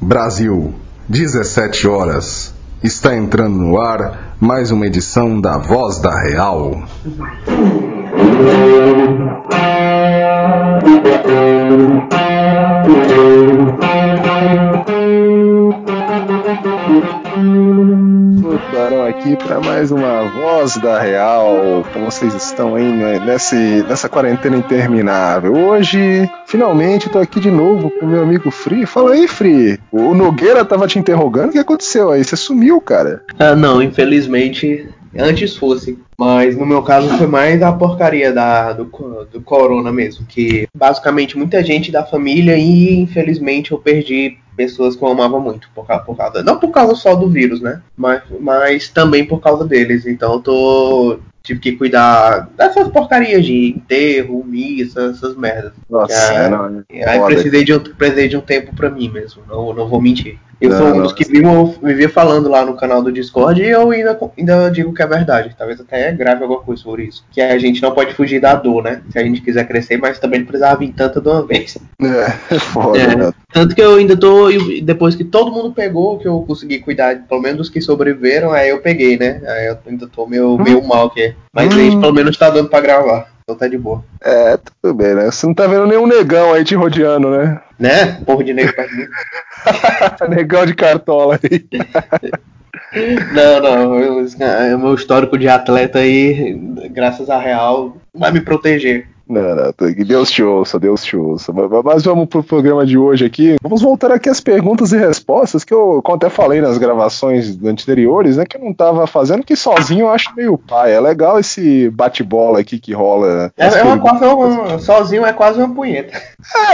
Brasil, 17 horas. Está entrando no ar mais uma edição da Voz da Real. Voltaram aqui para mais uma Voz da Real. Como vocês estão aí né, nesse, nessa quarentena interminável? Hoje, finalmente, tô aqui de novo com meu amigo Free. Fala aí, Free. O Nogueira tava te interrogando. O que aconteceu aí? Você sumiu, cara. Ah, não, infelizmente antes fosse. Mas no meu caso foi mais a porcaria da, do, do corona mesmo. Que basicamente muita gente da família e infelizmente eu perdi pessoas que eu amava muito por causa, por causa não por causa só do vírus, né? Mas, mas também por causa deles. Então eu tô tive que cuidar dessas porcarias de enterro, missa, essas merdas. Nossa, é, não, aí precisei de, um, precisei de um tempo pra mim mesmo, não, não vou mentir. Eu Não, sou um dos que vivo, vivia falando lá no canal do Discord e eu ainda, ainda digo que é verdade. Talvez até grave alguma coisa sobre isso. Que a gente não pode fugir da dor, né? Se a gente quiser crescer, mas também não precisava vir tanta de uma vez. É, foda, É. né? Tanto que eu ainda tô. Depois que todo mundo pegou, que eu consegui cuidar, pelo menos dos que sobreviveram, aí eu peguei, né? Aí eu ainda tô meio, meio mal aqui. Mas aí Hum. pelo menos tá dando pra gravar. Então tá de boa. É, tudo bem, né? Você não tá vendo nenhum negão aí te rodeando, né? Né? Porra de mim. negão de cartola aí. Não, não. eu- O meu histórico de atleta aí, graças a Real, vai me proteger. Não, não, que Deus te ouça, Deus te ouça. Mas, vamos pro programa de hoje aqui. Vamos voltar aqui às perguntas e respostas que eu, como até falei nas gravações anteriores, né? Que eu não tava fazendo, que sozinho eu acho meio pai. É legal esse bate-bola aqui que rola. É, é uma, quase uma- sozinho é quase uma punheta.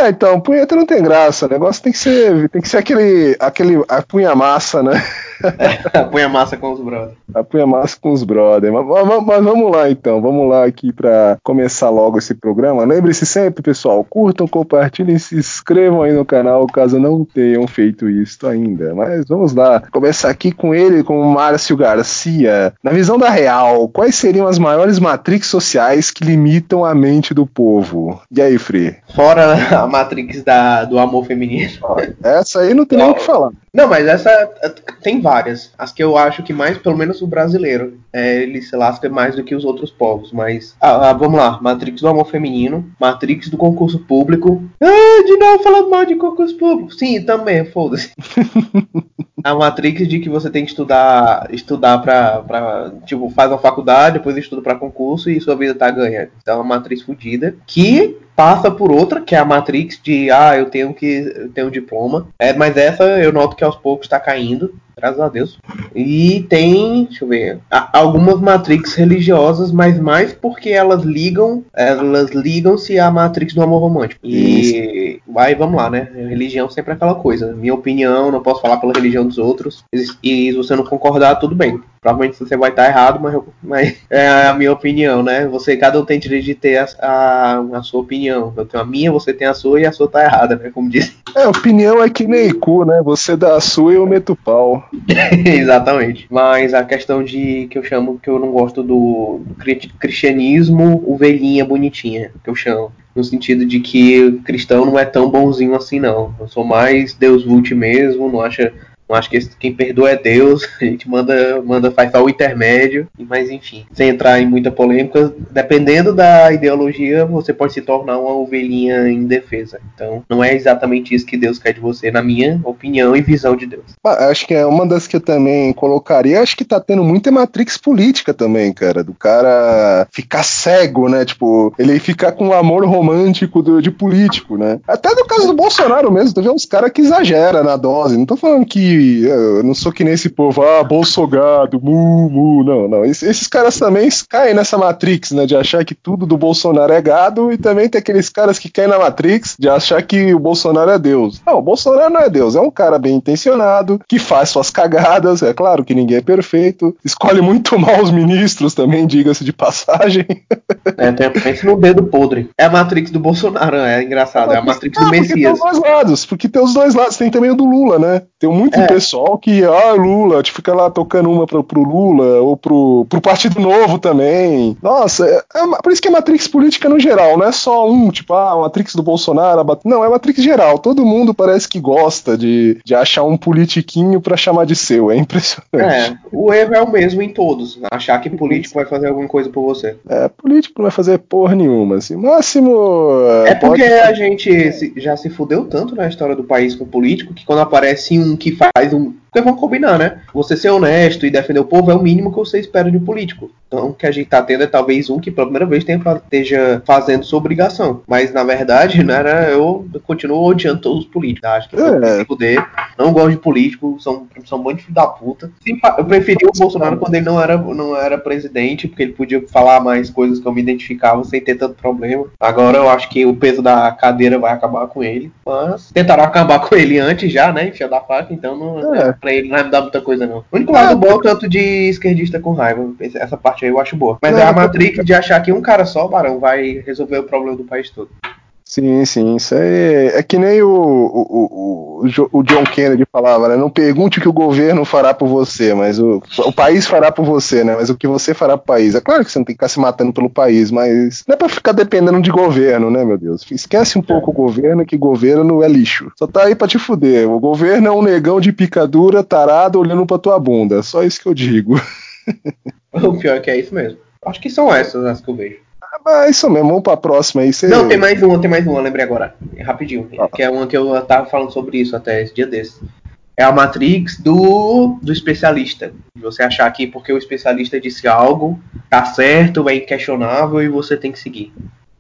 É, então, punheta não tem graça. O negócio tem que ser, tem que ser aquele, aquele a punha-massa, né? Põe a massa com os brothers. A punha-massa com os brothers. Mas, mas- mas vamos lá então, vamos lá aqui para começar logo esse programa. Lembre-se sempre, pessoal, curtam, compartilhem, se inscrevam aí no canal caso não tenham feito isso ainda. Mas vamos lá, começar aqui com ele, com o Márcio Garcia. Na visão da Real, quais seriam as maiores matrix sociais que limitam a mente do povo? E aí, Free? Fora a Matrix da, do amor feminino. Essa aí não tem nem o que falar. Não, mas essa tem várias. As que eu acho que mais, pelo menos o brasileiro, é, ele se lasca mais do que os outros povos. Mas ah, ah, vamos lá: Matrix do amor feminino, Matrix do concurso público. Ah, de novo falando mal de concurso público. Sim, também, foda-se. A Matrix de que você tem que estudar, estudar pra, pra. Tipo, faz uma faculdade, depois estuda pra concurso e sua vida tá ganhando. Então é uma matriz fodida. Que passa por outra, que é a Matrix de ah, eu tenho que eu tenho um diploma. É, mas essa eu noto que aos poucos tá caindo, graças a Deus. E tem, deixa eu ver, a- algumas Matrix religiosas, mas mais porque elas ligam, elas ligam-se à Matrix do amor romântico. E aí vamos lá, né? Religião sempre é aquela coisa. Minha opinião, não posso falar pela religião dos outros. E se você não concordar, tudo bem. Provavelmente você vai estar errado, mas, eu- mas é a minha opinião, né? Você, cada um tem direito de ter a, a, a sua opinião. Eu tenho a minha, você tem a sua e a sua tá errada, né? Como disse. É, opinião é que nem cu, né? Você dá a sua e eu meto o pau. Exatamente. Mas a questão de que eu chamo que eu não gosto do, do cri- cristianismo ovelhinha bonitinha, que eu chamo. No sentido de que cristão não é tão bonzinho assim, não. Eu sou mais Deus vult mesmo, não acha. Não acho que esse- quem perdoa é Deus, a gente manda, manda faz só o intermédio, mas enfim, sem entrar em muita polêmica, dependendo da ideologia, você pode se tornar uma ovelhinha indefesa. Então, não é exatamente isso que Deus quer de você, na minha opinião e visão de Deus. Acho que é uma das que eu também colocaria. Acho que tá tendo muita matrix política também, cara. Do cara ficar cego, né? Tipo, ele ficar com um amor romântico do- de político, né? Até no caso do Bolsonaro mesmo, tu vê uns caras que exagera na dose. Não tô falando que eu não sou que nem esse povo, ah, bolsogado, mu, mu. Não, não. Es- Esses caras também caem nessa matrix, né? De achar que tudo do Bolsonaro é gado e também tem aqueles caras que caem na matrix de achar que o Bolsonaro é Deus. Não, o Bolsonaro não é Deus, é um cara bem intencionado, que faz suas cagadas, é claro que ninguém é perfeito, escolhe muito mal os ministros também, diga-se de passagem. É, tem, pense no dedo podre. É a Matrix do Bolsonaro, é engraçado. É a Matrix do Ah, porque tem Messias. os dois lados, porque tem os dois lados, tem também o do Lula, né? Tem muito é. pessoal que, ah, Lula, te fica lá tocando uma pro, pro Lula, ou pro, pro Partido Novo também. Nossa, é, é, por isso que é Matrix política no geral, não é só um, tipo, ah, Matrix do Bolsonaro. Não, é Matrix geral. Todo mundo parece que gosta de, de achar um politiquinho para chamar de seu. É impressionante. É, o erro é o mesmo em todos. Achar que político vai fazer alguma coisa por você. É, político não vai fazer porra nenhuma. Assim. Máximo. É porque pode... a gente já se fudeu tanto na história do país com político que quando aparece um que faz um porque vamos combinar, né? Você ser honesto e defender o povo é o mínimo que você espera de um político. Então, o que a gente tá tendo é talvez um que pela primeira vez tenha, esteja fazendo sua obrigação. Mas, na verdade, né, eu continuo odiando todos os políticos. Acho que é. poder. Não gosto de político, são, são um monte de filho da puta. Eu preferi o Bolsonaro quando ele não era, não era presidente, porque ele podia falar mais coisas que eu me identificava sem ter tanto problema. Agora eu acho que o peso da cadeira vai acabar com ele. Mas tentaram acabar com ele antes já, né? Enfia da faca, então não. É pra ele não vai mudar muita coisa, não. O único lado ah, bom é o tanto de esquerdista com raiva. Essa parte aí eu acho boa. Mas não, é a Matrix de achar que um cara só, Barão, vai resolver o problema do país todo. Sim, sim, isso é, é que nem o, o, o, o, John Kennedy falava, né? Não pergunte o que o governo fará por você, mas o, o país fará por você, né? Mas o que você fará pro país. É claro que você não tem que ficar se matando pelo país, mas não é pra ficar dependendo de governo, né, meu Deus? Esquece um pouco o governo, que governo é lixo. Só tá aí pra te fuder. O governo é um negão de picadura, tarado, olhando pra tua bunda. Só isso que eu digo. o pior é que é isso mesmo. Acho que são essas as que eu vejo. Ah, isso mesmo, vamos pra próxima aí. Cê... Não, tem mais uma, tem mais uma, lembrei agora. Rapidinho. Ah. Que é uma que eu tava falando sobre isso até esse dia desse. É a Matrix do, do especialista. Você achar que porque o especialista disse algo, tá certo, é inquestionável e você tem que seguir.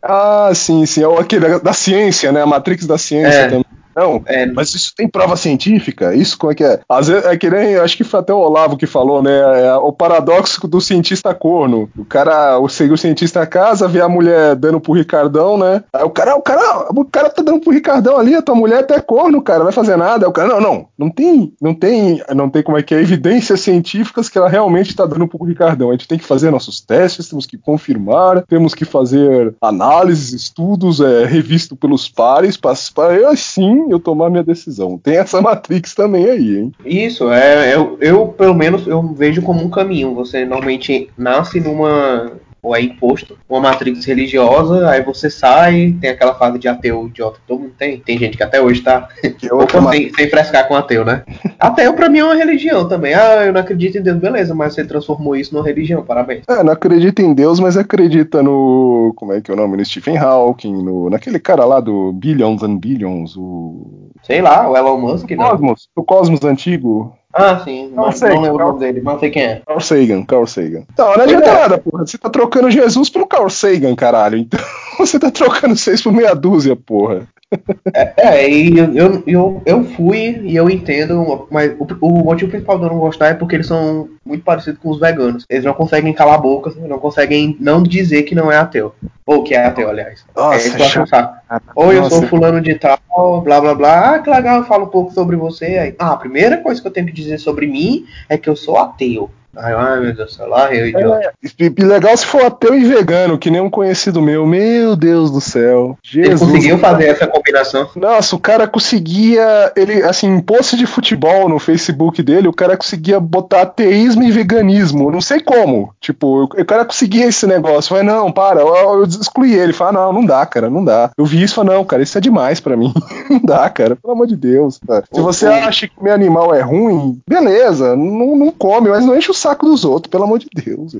Ah, sim, sim. É aquele da, da ciência, né? A Matrix da ciência é. também. Não, é, mas isso tem prova científica? Isso como é que é? Às vezes, é que nem, acho que foi até o Olavo que falou, né? É o paradoxo do cientista corno. O cara, o, o cientista a casa, vê a mulher dando pro Ricardão, né? Aí o cara, o cara, o cara tá dando pro Ricardão ali, a tua mulher até corno, cara, vai fazer nada. Aí o cara, não, não, não tem, não tem, não tem como é que é, evidências científicas que ela realmente tá dando pro Ricardão. A gente tem que fazer nossos testes, temos que confirmar, temos que fazer análises, estudos, é, revisto pelos pares, para eu eu tomar minha decisão. Tem essa Matrix também aí, hein? Isso, é, eu, eu pelo menos eu vejo como um caminho. Você normalmente nasce numa ou é imposto, uma matrix religiosa, aí você sai, tem aquela fase de ateu idiota que todo mundo tem. Tem gente que até hoje tá sem, sem frescar com ateu, né? ateu pra mim é uma religião também. Ah, eu não acredito em Deus, beleza, mas você transformou isso numa religião, parabéns. É, não acredita em Deus, mas acredita no. Como é que é o nome? No Stephen Hawking, no, naquele cara lá do Billions and Billions, o. Sei lá, o Elon Musk, o Cosmos, o Cosmos antigo. Ah, sim. Não, Sagan, não lembro Carl... o nome dele, mas não sei quem é. Carl Sagan, Carl Sagan. Não, não adianta é. nada, porra. Você tá trocando Jesus pelo Carl Sagan, caralho. Então você tá trocando seis por meia dúzia, porra. É, é e eu, eu, eu fui e eu entendo, mas o, o, motivo principal de eu não gostar é porque eles são muito parecidos com os veganos. Eles não conseguem calar a boca, não conseguem não dizer que não é ateu. Ou que é ateu, aliás. Nossa, é, isso Ou eu sou fulano de tal, blá blá blá. Ah, que legal, eu falo um pouco sobre você. Aí, ah, a primeira coisa que eu tenho que dizer sobre mim é que eu sou ateu. Ai, ai, meu Deus, sei lá, eu idiota. É, legal se for ateu e vegano, que nem um conhecido meu. Meu Deus do céu. Jesus. Ele conseguiu fazer essa combinação? Nossa, o cara conseguia. Ele, assim, em post de futebol no Facebook dele, o cara conseguia botar ateísmo e veganismo. Não sei como. Tipo, o cara conseguia esse negócio. Falei, não, para. Eu, eu excluí ele. Falei, ah, não, não dá, cara, não dá. Eu vi isso e falei, não, cara, isso é demais para mim. não dá, cara, pelo amor de Deus. Cara. Se você acha que meu animal é ruim, beleza, não, não come, mas não enche o saco dos outros, pelo amor de Deus.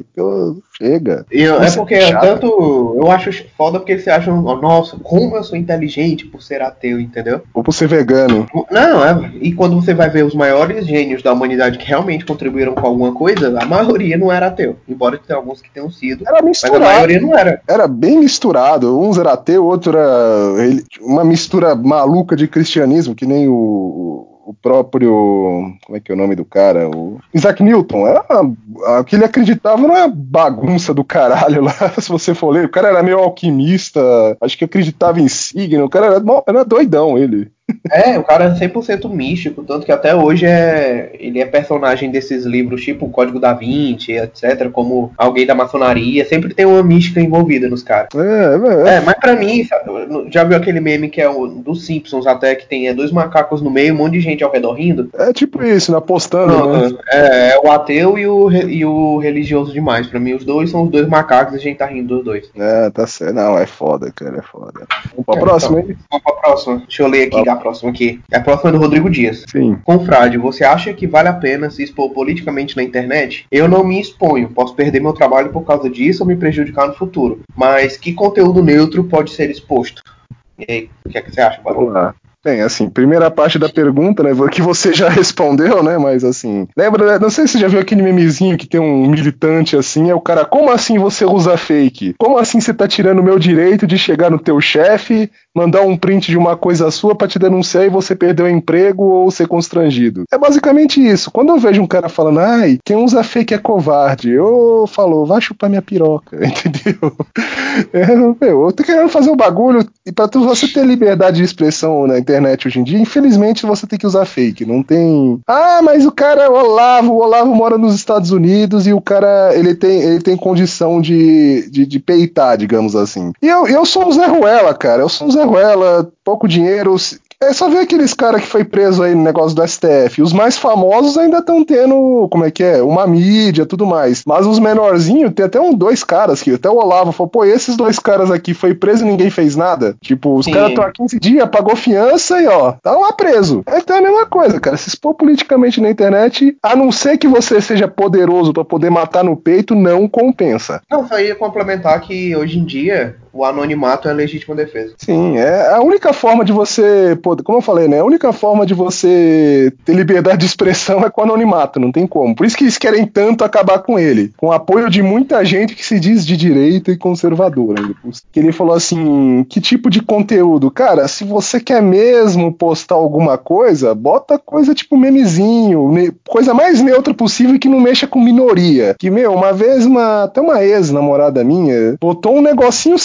chega. Eu, é porque é tanto. Eu acho foda porque eles acham, nossa, como eu sou inteligente por ser ateu, entendeu? Ou por ser vegano. Não, é. E quando você vai ver os maiores gênios da humanidade que realmente contribuíram com alguma coisa, a maioria não era ateu. Embora tenha alguns que tenham sido. Era misturado. Mas a maioria não era. Era bem misturado. Uns era ateu, outro era uma mistura maluca de cristianismo, que nem o o próprio. Como é que é o nome do cara? O Isaac Newton. Era o que ele acreditava não é bagunça do caralho lá, se você for ler. O cara era meio alquimista, acho que acreditava em signo. O cara era, era doidão, ele. É, o cara é 100% místico, tanto que até hoje é ele é personagem desses livros, tipo o Código da Vinci, etc, como alguém da maçonaria, sempre tem uma mística envolvida nos caras. É, é, é, mas pra mim, já viu aquele meme que é o dos Simpsons até, que tem é, dois macacos no meio, um monte de gente ao redor rindo? É tipo isso, né? Apostando, Não, né? É, é, o ateu e o, e o religioso demais. Pra mim, os dois são os dois macacos e a gente tá rindo dos dois. É, tá certo. Não, é foda, cara, é foda. Vamos pra é, próxima, então, Vamos pra próxima. Deixa eu ler aqui a próxima aqui. A próxima é do Rodrigo Dias. Sim. Confrade, você acha que vale a pena se expor politicamente na internet? Eu não me exponho. Posso perder meu trabalho por causa disso ou me prejudicar no futuro. Mas que conteúdo neutro pode ser exposto? E aí, o que, é que você acha, Barulho? Vamos lá. Bem, assim, primeira parte da pergunta, né, que você já respondeu, né, mas assim, lembra, né, não sei se você já viu aquele memezinho que tem um militante assim, é o cara, como assim você usa fake? Como assim você tá tirando o meu direito de chegar no teu chefe, mandar um print de uma coisa sua para te denunciar e você perder o emprego ou ser constrangido? É basicamente isso. Quando eu vejo um cara falando, ai, quem usa fake é covarde, eu falo, vai chupar minha piroca, entendeu? É, eu tô querendo fazer um bagulho e pra você ter liberdade de expressão na internet internet hoje em dia, infelizmente você tem que usar fake. Não tem. Ah, mas o cara é o Olavo, o Olavo mora nos Estados Unidos e o cara ele tem, ele tem condição de, de, de peitar, digamos assim. E eu, eu sou um Zé Ruela, cara. Eu sou um Zé Ruela, pouco dinheiro. É só ver aqueles caras que foi preso aí no negócio do STF. Os mais famosos ainda estão tendo, como é que é? Uma mídia tudo mais. Mas os menorzinhos, tem até um dois caras que até o Olavo falou, pô, esses dois caras aqui foi preso e ninguém fez nada. Tipo, os caras estão há 15 dias, pagou fiança e ó, tá lá preso. Então é a mesma coisa, cara. Se expor politicamente na internet, a não ser que você seja poderoso para poder matar no peito, não compensa. Não, só ia complementar que hoje em dia o anonimato é legítima defesa. Sim, é a única forma de você, como eu falei, né? A única forma de você ter liberdade de expressão é com o anonimato, não tem como. Por isso que eles querem tanto acabar com ele, com o apoio de muita gente que se diz de direita e conservadora. Que ele falou assim: que tipo de conteúdo? Cara, se você quer mesmo postar alguma coisa, bota coisa tipo memezinho, coisa mais neutra possível que não mexa com minoria. Que, meu, uma vez, uma, até uma ex-namorada minha botou um negocinho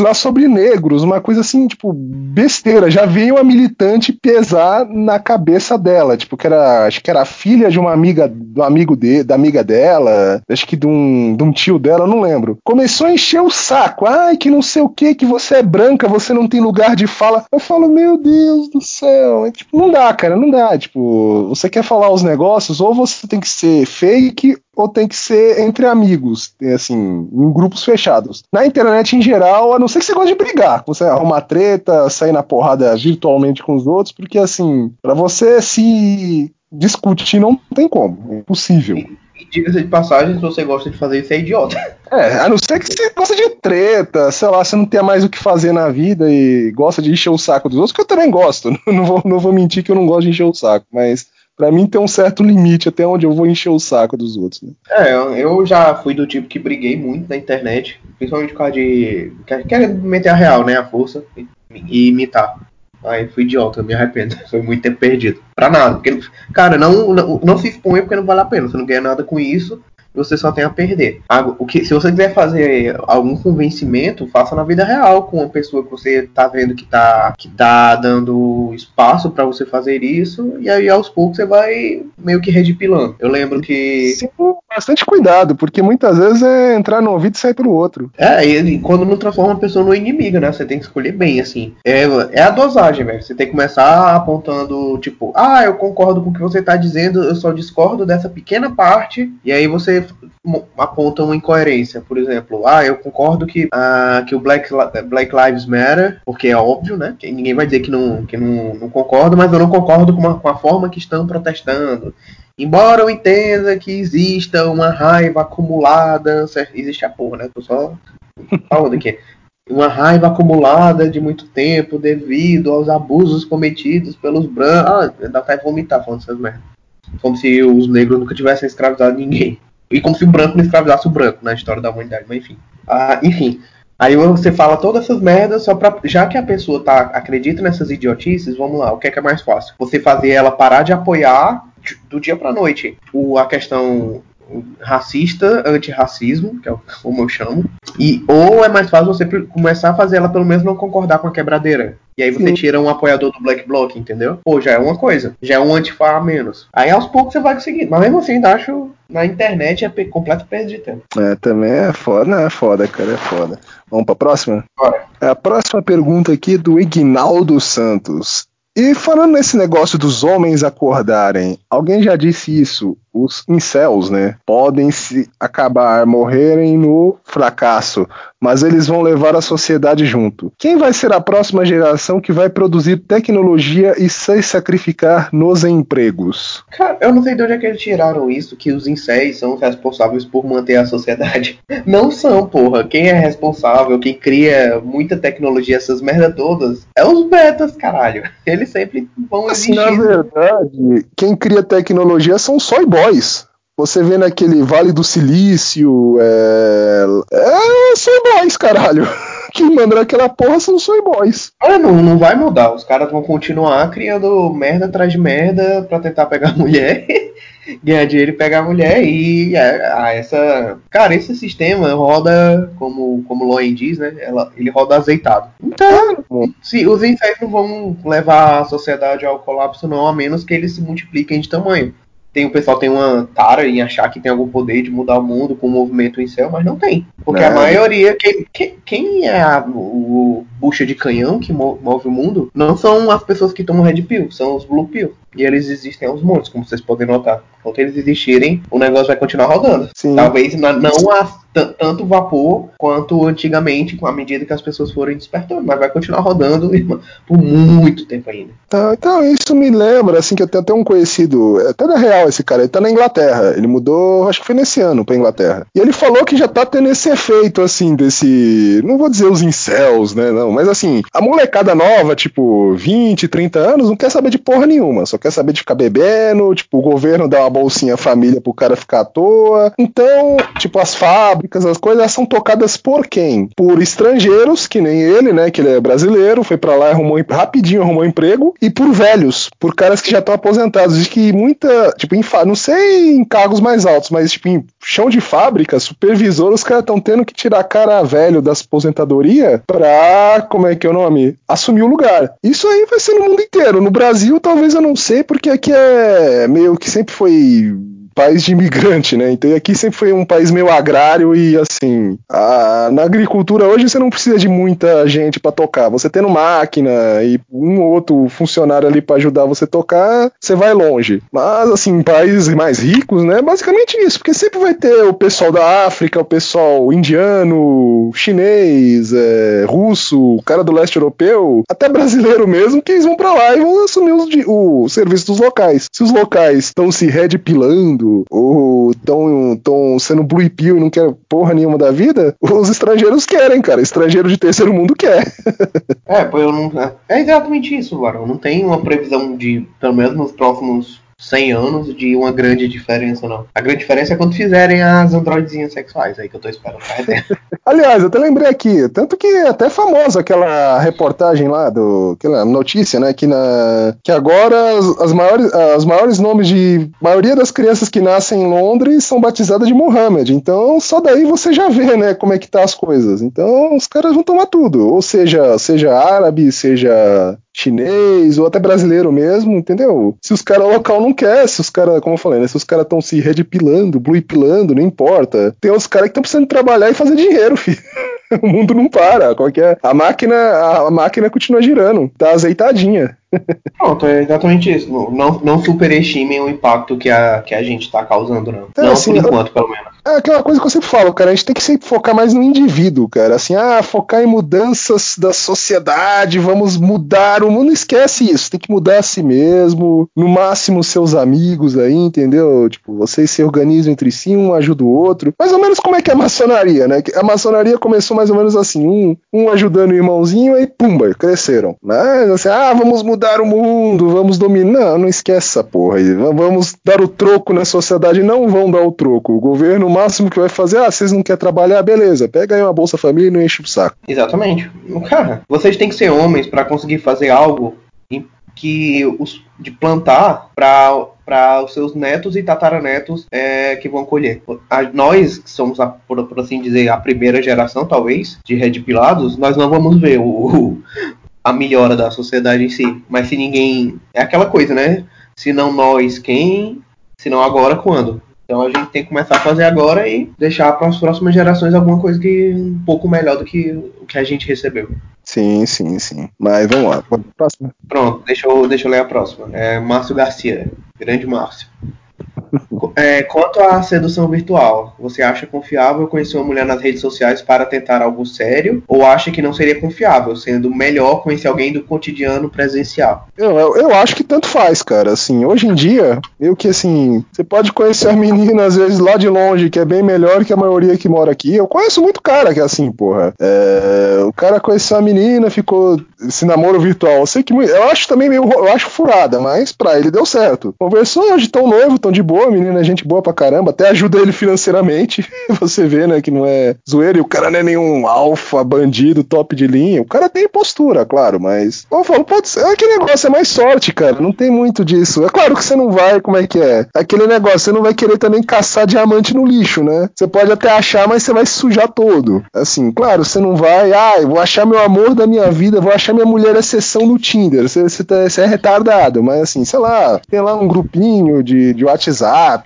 lá sobre negros, uma coisa assim, tipo, besteira. Já veio a militante pesar na cabeça dela, tipo, que era, acho que era filha de uma amiga, do amigo de, da amiga dela, acho que de um, de um tio dela, não lembro. Começou a encher o saco, ai, que não sei o que, que você é branca, você não tem lugar de fala. Eu falo, meu Deus do céu, é, tipo, não dá, cara, não dá, tipo, você quer falar os negócios, ou você tem que ser fake, ou tem que ser entre amigos, assim, em grupos fechados. Na internet em geral, a não ser que você goste de brigar, você arrumar treta, sair na porrada virtualmente com os outros, porque assim, para você se discutir não tem como, é impossível. Diga-se de passagem, se você gosta de fazer isso, é idiota. É, a não ser que você gosta de treta, sei lá, você não tenha mais o que fazer na vida e gosta de encher o saco dos outros, que eu também gosto. Não vou, não vou mentir que eu não gosto de encher o saco, mas para mim tem um certo limite até onde eu vou encher o saco dos outros. Né? É, eu já fui do tipo que briguei muito na internet, principalmente por causa de. Quer meter a real, né? A força e imitar. Aí fui idiota, me arrependo. Foi muito tempo perdido. Pra nada. Porque, cara, não, não, não se exponha porque não vale a pena. Você não ganha nada com isso você só tem a perder. O que, se você quiser fazer algum convencimento, faça na vida real com uma pessoa que você tá vendo que tá, que tá dando espaço para você fazer isso, e aí aos poucos você vai meio que redipilando. Eu lembro que. Sim, bastante cuidado, porque muitas vezes é entrar no ouvido e sair pelo outro. É, e quando não transforma a pessoa no inimigo, né? Você tem que escolher bem, assim. É, é a dosagem, velho. Você tem que começar apontando, tipo, ah, eu concordo com o que você tá dizendo, eu só discordo dessa pequena parte, e aí você apontam uma incoerência. Por exemplo, ah, eu concordo que, ah, que o Black, Black Lives Matter, porque é óbvio, né? Que ninguém vai dizer que não, que não, não mas eu não concordo com, uma, com a forma que estão protestando. Embora eu entenda que exista uma raiva acumulada, existe a porra, né? Tô só falando aqui. Uma raiva acumulada de muito tempo devido aos abusos cometidos pelos brancos. Ah, dá até vomitar falando essas merdas. Como se os negros nunca tivessem escravizado ninguém. E como se o branco não escravizasse o branco na história da humanidade, mas enfim. Ah, enfim. Aí você fala todas essas merdas só pra. Já que a pessoa tá, acredita nessas idiotices, vamos lá, o que é que é mais fácil? Você fazer ela parar de apoiar do dia pra noite o, a questão racista, antirracismo, que é como eu chamo, e ou é mais fácil você começar a fazer ela pelo menos não concordar com a quebradeira. E aí você Sim. tira um apoiador do Black Bloc, entendeu? Pô, já é uma coisa. Já é um antifa a menos. Aí aos poucos você vai conseguindo. Mas mesmo assim, ainda acho na internet é completo perda de tempo. É, também é foda, é foda, cara, é foda. Vamos pra próxima? Bora. A próxima pergunta aqui é do Ignaldo Santos. E falando nesse negócio dos homens acordarem, alguém já disse isso? Os incels, né? Podem se acabar, morrerem no fracasso, mas eles vão levar a sociedade junto. Quem vai ser a próxima geração que vai produzir tecnologia e se sacrificar nos empregos? Cara, eu não sei de onde é que eles tiraram isso, que os incels são responsáveis por manter a sociedade. Não são, porra. Quem é responsável, quem cria muita tecnologia, essas merda todas, é os betas, caralho. Eles sempre vão assim, existir. Na verdade, quem cria tecnologia são só boys. Você vê naquele Vale do Silício. É. É soy boys, caralho. Quem manda naquela porra são soy boys. Ah, não, não vai mudar. Os caras vão continuar criando merda atrás de merda pra tentar pegar mulher. ganhar dinheiro e pegar mulher e é, ah, essa cara esse sistema roda como como o Loen diz né ela, ele roda azeitado então se os insetos não vão levar a sociedade ao colapso não a menos que eles se multipliquem de tamanho tem o pessoal tem uma tara em achar que tem algum poder de mudar o mundo com o movimento em céu, mas não tem. Porque a maioria, quem, quem, quem é a, o bucha de canhão que move o mundo, não são as pessoas que tomam red pill, são os blue pill. E eles existem aos montes, como vocês podem notar. Enquanto eles existirem, o negócio vai continuar rodando. Sim. Talvez não a tanto vapor quanto antigamente, com a medida que as pessoas forem despertando, mas vai continuar rodando por muito tempo ainda. Então, então, isso me lembra, assim, que eu tenho até um conhecido, é até da real esse cara, ele tá na Inglaterra, ele mudou, acho que foi nesse ano pra Inglaterra. E ele falou que já tá tendo esse efeito, assim, desse, não vou dizer os incels, né, não, mas assim, a molecada nova, tipo, 20, 30 anos, não quer saber de porra nenhuma, só quer saber de ficar bebendo, tipo, o governo dá uma bolsinha família pro cara ficar à toa. Então, tipo, as fábricas, as coisas são tocadas por quem? Por estrangeiros, que nem ele, né? Que ele é brasileiro, foi para lá, arrumou rapidinho arrumou emprego, e por velhos, por caras que já estão aposentados. Diz que muita, tipo, em, não sei em cargos mais altos, mas tipo, em chão de fábrica, supervisor, os caras estão tendo que tirar cara velho da aposentadoria pra, como é que é o nome? Assumir o lugar. Isso aí vai ser no mundo inteiro. No Brasil, talvez eu não sei, porque aqui é meio que sempre foi país de imigrante, né? Então aqui sempre foi um país meio agrário e assim, a, na agricultura hoje você não precisa de muita gente para tocar. Você tendo máquina e um ou outro funcionário ali para ajudar você a tocar, você vai longe. Mas assim, países mais ricos, né? Basicamente isso, porque sempre vai ter o pessoal da África, o pessoal indiano, chinês, é, russo, cara do leste europeu, até brasileiro mesmo, que eles vão para lá e vão assumir os, o serviço dos locais. Se os locais estão se redpilando ou tão, tão sendo blue pill e não quer porra nenhuma da vida, os estrangeiros querem, cara. Estrangeiro de terceiro mundo quer. é, pô, eu não. É, é exatamente isso, Varão. Não tem uma previsão de, pelo menos nos próximos 100 anos de uma grande diferença, não. A grande diferença é quando fizerem as androidezinhas sexuais aí que eu tô esperando Aliás, eu até lembrei aqui, tanto que é até famosa aquela reportagem lá do. aquela notícia, né? Que, na, que agora as, as maiores, as maiores nomes de. maioria das crianças que nascem em Londres são batizadas de Mohammed. Então, só daí você já vê, né, como é que tá as coisas. Então, os caras vão tomar tudo. Ou seja, seja árabe, seja chinês ou até brasileiro mesmo, entendeu? Se os caras local não quer, se os caras, como eu falei, né, se os caras estão se redpilando, bluepilando, não importa. Tem os caras que estão precisando trabalhar e fazer dinheiro, filho. o mundo não para. Qualquer... A máquina, a máquina continua girando, tá azeitadinha. Pronto, é exatamente isso. Não, não superestimem o impacto que a, que a gente está causando, não. É, não assim, por enquanto, eu... pelo menos. É aquela coisa que eu sempre falo, cara. A gente tem que sempre focar mais no indivíduo, cara. Assim, ah, focar em mudanças da sociedade, vamos mudar o mundo. Não esquece isso. Tem que mudar a si mesmo. No máximo, seus amigos aí, entendeu? Tipo, vocês se organizam entre si, um ajuda o outro. Mais ou menos como é que é a maçonaria, né? A maçonaria começou mais ou menos assim: um, um ajudando o irmãozinho, aí pumba, cresceram. Mas assim, ah, vamos mudar o mundo, vamos dominar. Não, não esquece essa porra aí. Vamos dar o troco na sociedade. Não vão dar o troco. O governo máximo que vai fazer, ah, vocês não querem trabalhar, beleza, pega aí uma Bolsa Família e não enche o saco. Exatamente. Cara, vocês têm que ser homens para conseguir fazer algo que os, de plantar para para os seus netos e tataranetos é, que vão colher. A, nós, que somos, a, por, por, assim dizer, a primeira geração, talvez, de Red Pilados, nós não vamos ver o, o, a melhora da sociedade em si. Mas se ninguém. É aquela coisa, né? Se não nós, quem? Se não agora, quando? Então a gente tem que começar a fazer agora e deixar para as próximas gerações alguma coisa que um pouco melhor do que o que a gente recebeu. Sim, sim, sim. Mas vamos lá. Próxima. Pronto, deixa eu, deixa eu ler a próxima. É Márcio Garcia. Grande Márcio. É, quanto à sedução virtual, você acha confiável conhecer uma mulher nas redes sociais para tentar algo sério? Ou acha que não seria confiável, sendo melhor conhecer alguém do cotidiano presencial? Eu, eu, eu acho que tanto faz, cara. Assim, hoje em dia, eu que assim, você pode conhecer a menina às vezes lá de longe, que é bem melhor que a maioria que mora aqui. Eu conheço muito cara que é assim, porra. É, o cara conheceu a menina, ficou esse namoro virtual. Eu sei que eu acho também meio, eu acho furada, mas pra ele deu certo. Conversou hoje tão noivo, tão de boa, a menina é gente boa pra caramba, até ajuda ele financeiramente. Você vê, né, que não é zoeira e o cara não é nenhum alfa, bandido, top de linha. O cara tem postura, claro, mas. Eu falo, pode ser. Aquele negócio é mais sorte, cara. Não tem muito disso. É claro que você não vai, como é que é? Aquele negócio, você não vai querer também caçar diamante no lixo, né? Você pode até achar, mas você vai se sujar todo. Assim, claro, você não vai, ah, eu vou achar meu amor da minha vida, vou achar minha mulher exceção no Tinder. Você, você, tá, você é retardado, mas assim, sei lá, tem lá um grupinho de, de WhatsApp,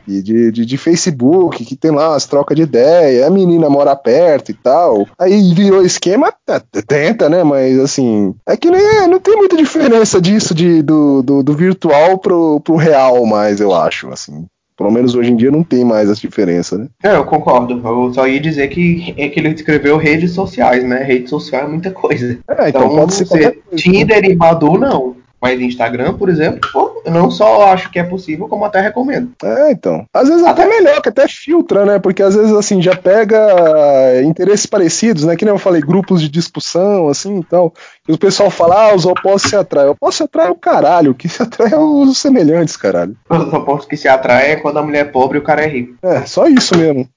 de, de, de Facebook, que tem lá umas trocas de ideia, a menina mora perto e tal. Aí virou esquema, é, tenta, né? Mas assim, é que nem, não tem muita diferença disso de, do, do, do virtual pro, pro real mais, eu acho, assim. Pelo menos hoje em dia não tem mais essa diferença, né? É, eu concordo. Eu só ia dizer que é que ele escreveu redes sociais, né? Rede social é muita coisa. É, então, então pode ser, ser Tinder e Badu, não. Mas Instagram, por exemplo, pô, eu não só acho que é possível, como até recomendo. É, então. Às vezes até melhor, que até filtra, né? Porque às vezes, assim, já pega interesses parecidos, né? Que nem eu falei, grupos de discussão, assim e tal. E o pessoal fala, ah, os opostos se atraem. O oposto se atrai é o caralho. O que se atrai é os semelhantes, caralho. Os opostos que se atraem é quando a mulher é pobre e o cara é rico. É, só isso mesmo.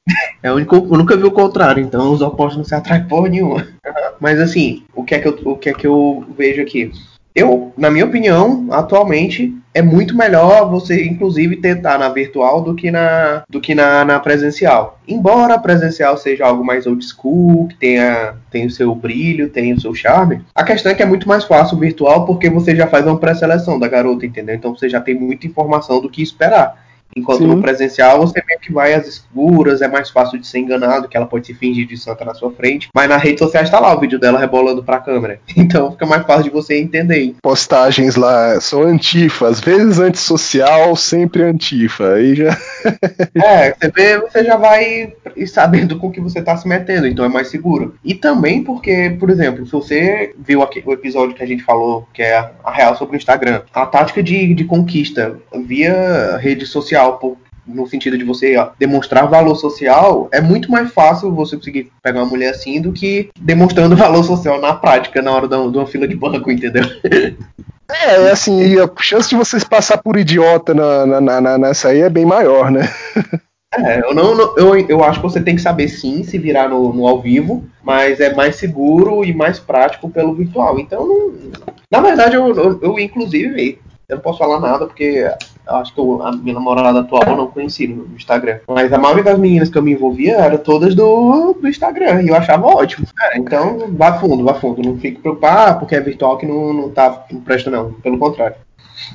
é o único, eu nunca vi o contrário, então os opostos não se atraem porra nenhuma. Mas assim, o que é que eu, o que é que eu vejo aqui? Eu, na minha opinião, atualmente é muito melhor você, inclusive, tentar na virtual do que na, do que na, na presencial. Embora a presencial seja algo mais old school, que tenha, tenha o seu brilho, tenha o seu charme, a questão é que é muito mais fácil o virtual porque você já faz uma pré-seleção da garota, entendeu? Então você já tem muita informação do que esperar. Enquanto Sim. no presencial você meio que vai às escuras, é mais fácil de ser enganado, que ela pode se fingir de santa na sua frente. Mas na rede social está lá o vídeo dela rebolando pra câmera. Então fica mais fácil de você entender. Postagens lá, sou antifa, às vezes antissocial, sempre antifa. Aí já. é, você vê, você já vai sabendo com o que você tá se metendo, então é mais seguro. E também porque, por exemplo, se você viu aqui, o episódio que a gente falou, que é a real sobre o Instagram, a tática de, de conquista via rede social por, no sentido de você demonstrar valor social, é muito mais fácil você conseguir pegar uma mulher assim do que demonstrando valor social na prática, na hora de uma fila de banco, entendeu? É assim, a chance de vocês passar por idiota na, na, na, nessa aí é bem maior, né? É, eu, não, eu, eu acho que você tem que saber sim se virar no, no ao vivo, mas é mais seguro e mais prático pelo virtual. Então, não, na verdade, eu, eu, eu inclusive eu não posso falar nada porque acho que eu, a minha namorada atual eu não conheci no, Instagram. Mas a maioria das meninas que eu me envolvia eram todas do, do Instagram. E eu achava ótimo. Cara, então vá fundo, vá fundo. Não fique preocupado porque é virtual que não, não tá não presta, não. Pelo contrário.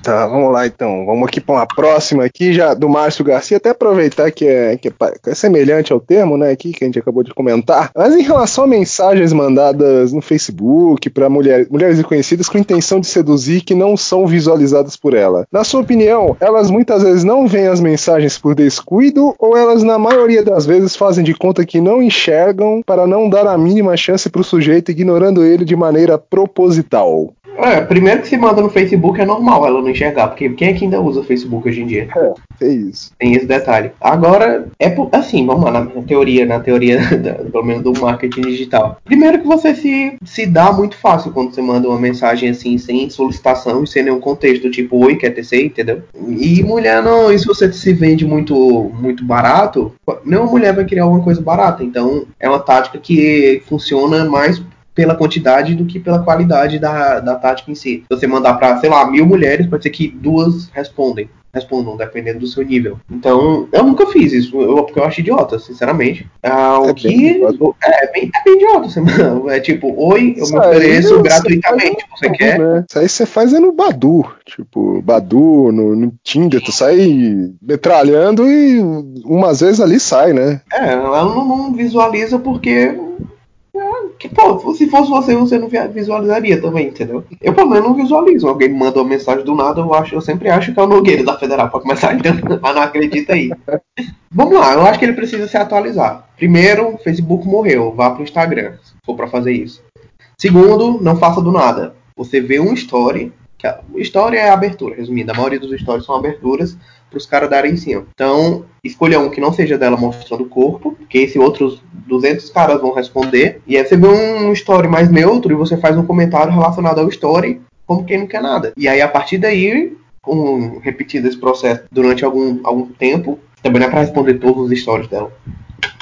Tá, vamos lá então. Vamos aqui para uma próxima aqui, já do Márcio Garcia, até aproveitar que é, que é, semelhante ao termo, né, aqui que a gente acabou de comentar. Mas em relação a mensagens mandadas no Facebook para mulher, mulheres conhecidas com intenção de seduzir que não são visualizadas por ela. Na sua opinião, elas muitas vezes não veem as mensagens por descuido ou elas na maioria das vezes fazem de conta que não enxergam para não dar a mínima chance para o sujeito, ignorando ele de maneira proposital? É, primeiro que se manda no Facebook é normal ela não enxergar, porque quem é que ainda usa o Facebook hoje em dia? É, é isso. Tem esse detalhe. Agora, é assim, vamos lá, na teoria, na teoria, da, pelo menos do marketing digital. Primeiro que você se, se dá muito fácil quando você manda uma mensagem assim, sem solicitação e sem nenhum contexto, tipo, oi, quer tecer, entendeu? E mulher não, e se você se vende muito, muito barato, nenhuma mulher vai criar alguma coisa barata. Então, é uma tática que funciona mais pela quantidade do que pela qualidade da, da tática em si. Se você mandar para, sei lá, mil mulheres, pode ser que duas respondem. respondam, dependendo do seu nível. Então, eu nunca fiz isso, eu, porque eu acho idiota, sinceramente. Ah, o É que. bem É, é bem, é bem idiota. Você, é tipo, oi, eu Isso me aí ofereço você gratuitamente. Você no quer? Né? Isso aí você faz é no Badu. Tipo, Badu, no, no Tinder, tu sai metralhando e umas vezes ali sai, né? É, ela não, não visualiza porque. Que, pô, se fosse você, você não visualizaria também, entendeu? Eu, pelo menos, não visualizo. Alguém me manda uma mensagem do nada, eu, acho, eu sempre acho que é o Nogueira da Federal pra começar, então, mas não acredita aí. Vamos lá, eu acho que ele precisa se atualizar. Primeiro, Facebook morreu, vá pro Instagram, se for pra fazer isso. Segundo, não faça do nada. Você vê um story, que a story é a abertura, resumindo, a maioria dos stories são aberturas para os caras darem em cima. Então, escolha um que não seja dela mostrando o corpo, porque esse outros 200 caras vão responder. E aí você vê um story mais neutro e você faz um comentário relacionado ao story, como quem não quer nada. E aí, a partir daí, um, repetindo esse processo durante algum, algum tempo, também não é para responder todos os stories dela.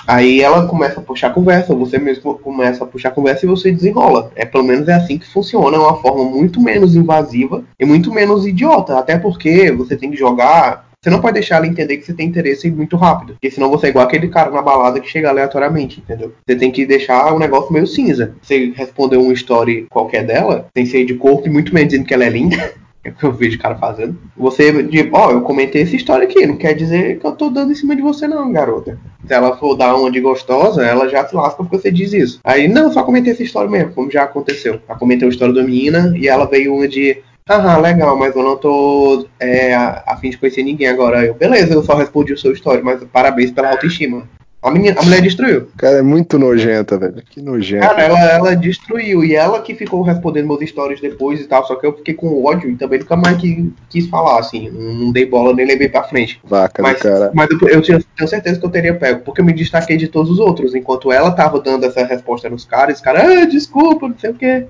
Aí ela começa a puxar conversa, você mesmo começa a puxar conversa e você desenrola. É pelo menos é assim que funciona, é uma forma muito menos invasiva e muito menos idiota, até porque você tem que jogar. Você não pode deixar ela entender que você tem interesse muito rápido, porque senão você é igual aquele cara na balada que chega aleatoriamente, entendeu? Você tem que deixar o negócio meio cinza. Você responder um story qualquer dela, sem ser de corpo e muito menos dizendo que ela é linda. É o que eu vejo o cara fazendo. Você, tipo, ó, eu comentei essa história aqui, não quer dizer que eu tô dando em cima de você, não, garota. Se ela for dar uma de gostosa, ela já se lasca porque você diz isso. Aí, não, só comentei essa história mesmo, como já aconteceu. Eu comentei a história da menina e ela veio uma de. Aham, legal, mas eu não tô é, a, a fim de conhecer ninguém agora. Eu, beleza, eu só respondi o seu story, mas parabéns pela autoestima. A, menina, a mulher destruiu. Cara, é muito nojenta, velho. Que nojenta. Cara, ela, ela destruiu. E ela que ficou respondendo meus stories depois e tal. Só que eu fiquei com ódio e também nunca mais que, quis falar, assim. Não, dei bola nem levei pra frente. Vaca Mas, cara. mas eu, eu tinha- tenho certeza que eu teria pego, porque eu me destaquei de todos os outros. Enquanto ela tava dando essa resposta nos caras, os caras, ah, desculpa, não sei o quê.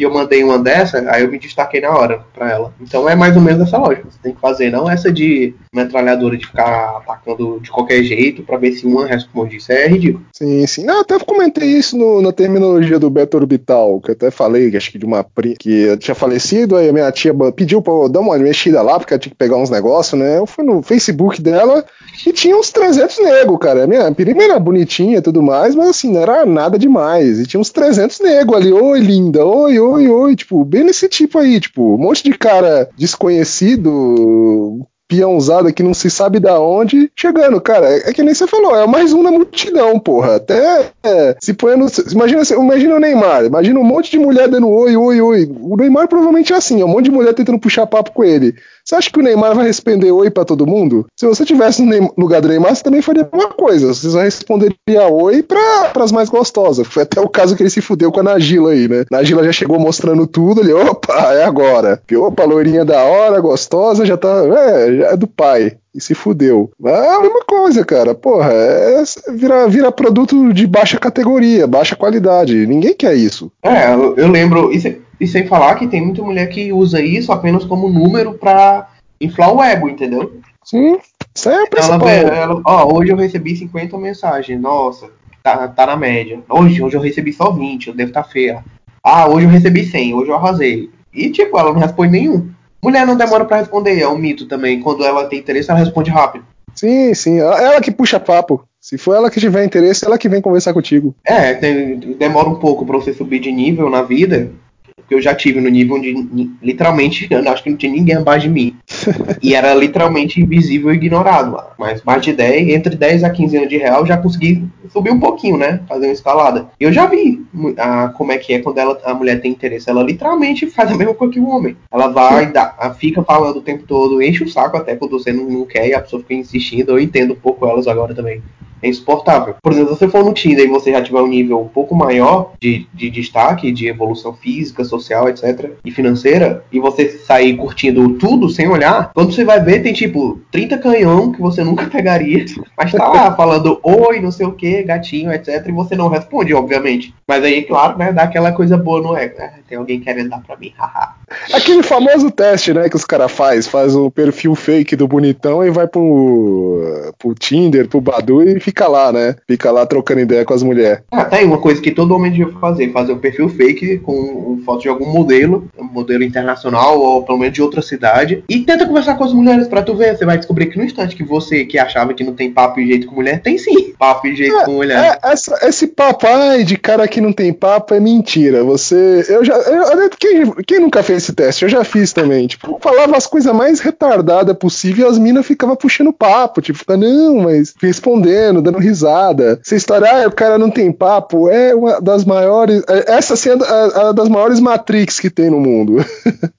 E eu mandei uma dessa, aí eu me destaquei na hora pra ela. Então é mais ou menos essa lógica. Você tem que fazer, não essa de metralhadora de ficar atacando de qualquer jeito pra ver se uma responde. Isso é ridículo. Sim, sim. Não, eu até comentei isso no- na terminologia do Beto Orbital, que eu até falei, que acho que de uma pri que tinha falecido, aí a minha tia pediu pra eu dar uma mexida lá, porque ela tinha que pegar uns negócios, né? Eu fui no Facebook dela e tinha uns 300 nego, cara. A minha prima era bonitinha e tudo mais, mas assim, não era nada demais. E tinha uns 300 nego ali, oi, linda, oi, oi, oi, tipo, bem nesse tipo aí, tipo, um monte de cara desconhecido, peãozada que não se sabe da onde, chegando, cara, é que nem você falou, é mais um na multidão, porra. Até é, se põe no. Imagina, imagina o Neymar, imagina um monte de mulher dando oi, oi, oi. O Neymar provavelmente é assim, é um monte de mulher tentando puxar papo com ele. Você acha que o Neymar vai responder oi pra todo mundo? Se você tivesse no lugar do Neymar, você também faria a mesma coisa. Você só responderia oi pra, pras mais gostosas. Foi até o caso que ele se fudeu com a Nagila aí, né? Nagila já chegou mostrando tudo, ele, opa, é agora. Opa, loirinha da hora, gostosa, já tá. É, já é do pai. E se fudeu. É a mesma coisa, cara. Porra, é, vira, vira produto de baixa categoria, baixa qualidade. Ninguém quer isso. É, eu, eu lembro, e, se- e sem falar que tem muita mulher que usa isso apenas como número pra inflar o ego, entendeu? Sim, isso é Ela principal. vê, ela, ó, hoje eu recebi 50 mensagens, nossa, tá, tá na média. Hoje, hoje eu recebi só 20, eu devo estar feia. Ah, hoje eu recebi 100, hoje eu arrasei. E tipo, ela não responde nenhum. Mulher não demora pra responder, é um mito também. Quando ela tem interesse, ela responde rápido. Sim, sim. Ela ela que puxa papo. Se for ela que tiver interesse, ela que vem conversar contigo. É, tem- demora um pouco pra você subir de nível na vida. Porque eu já tive no nível onde literalmente eu acho que não tinha ninguém abaixo de mim. e era literalmente invisível e ignorado. Mas mais de 10, entre 10 a 15 anos de real, eu já consegui subir um pouquinho, né? Fazer uma escalada. E eu já vi a, como é que é quando ela, a mulher tem interesse. Ela literalmente faz a mesma coisa que o homem. Ela vai, dá, fica falando o tempo todo, enche o saco até quando você não, não quer e a pessoa fica insistindo. Eu entendo um pouco elas agora também. É insuportável. Por exemplo, se você for no Tinder e você já tiver um nível um pouco maior de, de destaque, de evolução física, social, etc., e financeira, e você sair curtindo tudo sem olhar, quando você vai ver, tem tipo 30 canhão que você nunca pegaria, mas tá lá falando oi, não sei o que, gatinho, etc., e você não responde, obviamente. Mas aí, claro, né, dá aquela coisa boa no ego. né? Tem alguém querendo dar pra mim, haha. Aquele famoso teste, né, que os caras faz, faz o perfil fake do bonitão e vai pro, pro Tinder, pro Badu e fica fica lá, né? Fica lá trocando ideia com as mulheres. Ah, tem uma coisa que todo homem devia fazer: fazer um perfil fake com foto de algum modelo, um modelo internacional ou pelo menos de outra cidade, e tenta conversar com as mulheres pra tu ver. Você vai descobrir que no instante que você que achava que não tem papo e jeito com mulher, tem sim papo e jeito É, com mulher. é, essa- esse papo ai, de cara que não tem papo é mentira. Você. Eu já. eu- quem, quem nunca fez esse teste? Eu já fiz também. Tipo, falava as coisas mais retardadas possível e as minas ficavam puxando papo. Tipo, não, mas respondendo, dando risada. Essa história, ah, o cara não tem papo, é uma das maiores. é- Essa assim, é a, das maiores Matrix que tem no mundo.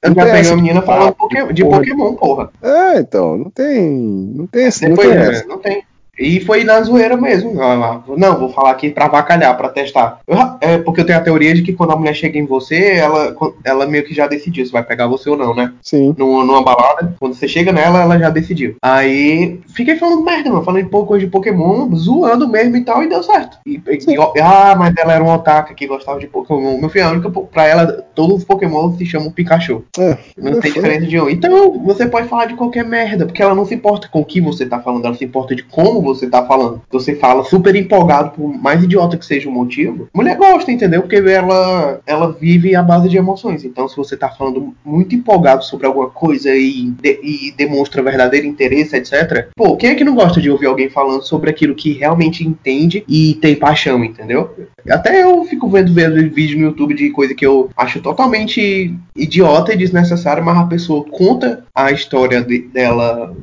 Eu não já tem peguei uma menina de falando de porra. Pokémon, porra. É, então, não tem. Não tem esse. Não Depois, tem é, essa. não tem. E foi na zoeira mesmo. Não, vou falar aqui pra avacalhar, pra testar. É porque eu tenho a teoria de que quando a mulher chega em você, ela, ela meio que já decidiu se vai pegar você ou não, né? Sim. Numa, numa balada, quando você chega nela, ela já decidiu. Aí fiquei falando merda, mano, falando pouco coisa de Pokémon, zoando mesmo e tal, e deu certo. E, e- ah, mas ela era uma otaka que gostava de Pokémon. Meu filho, a única, pra ela, todos os Pokémon se chamam Pikachu. É, Não tem diferença de um. Então, você pode falar de qualquer merda, porque ela não se importa com o que você tá falando, ela se importa de como você tá falando. Você fala super empolgado, por mais idiota que seja o motivo. Mulher gosta, entendeu? Porque ela, ela vive à base de emoções. Então, se você tá falando muito empolgado sobre alguma coisa e, de- e demonstra verdadeiro interesse, etc. Pô, quem é que não gosta de ouvir alguém falando sobre aquilo que realmente entende e tem paixão, entendeu? Até eu fico vendo, vendo vídeo no YouTube de coisa que eu acho totalmente idiota e desnecessária, mas a pessoa conta a história de- dela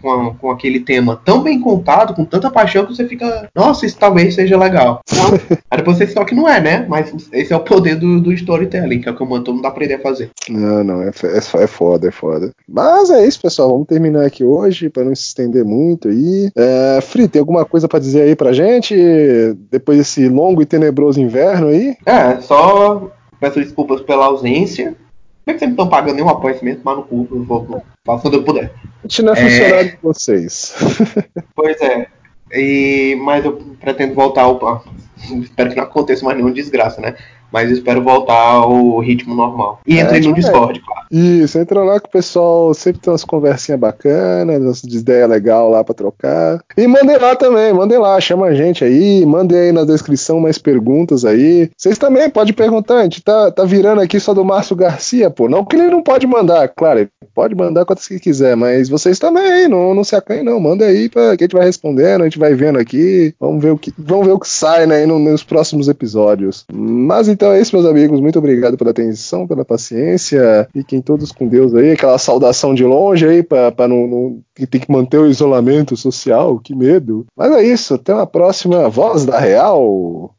com, a- com aquele tema tão bem contado, com tanta paixão, que você fica, nossa, isso talvez seja legal. Não. Aí depois você só que não é, né? Mas esse é o poder do, do storytelling, que é o que eu mando todo mundo aprender a fazer. Não, não, é, é, é foda, é foda. Mas é isso, pessoal. Vamos terminar aqui hoje, para não se estender muito aí. É, Fri, tem alguma coisa para dizer aí pra gente? Depois desse longo e tenebroso inverno aí? É, só peço desculpas pela ausência. Como é que vocês não estão pagando nenhum apoio mesmo? Mas no cu, eu vou, faço quando eu puder. Gente não é É. funcionário de vocês. Pois é. E, mas eu pretendo voltar ao. Espero que não aconteça mais nenhuma desgraça, né? Mas espero voltar ao ritmo normal. E É, entrei no tipo, Discord, claro. Isso, entra lá que o pessoal sempre tem umas conversinhas bacanas, umas ideias legais lá pra trocar. E mandem lá também, mandem lá, chama a gente aí, mandem aí na descrição mais perguntas aí. Vocês também podem perguntar, a gente tá, tá virando aqui só do Márcio Garcia, pô. Não que ele não pode mandar, claro, ele pode mandar quantas que quiser, mas vocês também não, não se acanhem não, manda aí pra que a gente vai respondendo, a gente vai vendo aqui, vamos ver o que, vamos ver o que sai, né, no- nos próximos episódios. Mas então é isso, meus amigos, muito obrigado pela atenção, pela paciência, fiquem todos com Deus aí, aquela saudação de longe aí, pra não, não que tem que manter o isolamento social, que medo. Mas é isso, até uma próxima. Voz da Real.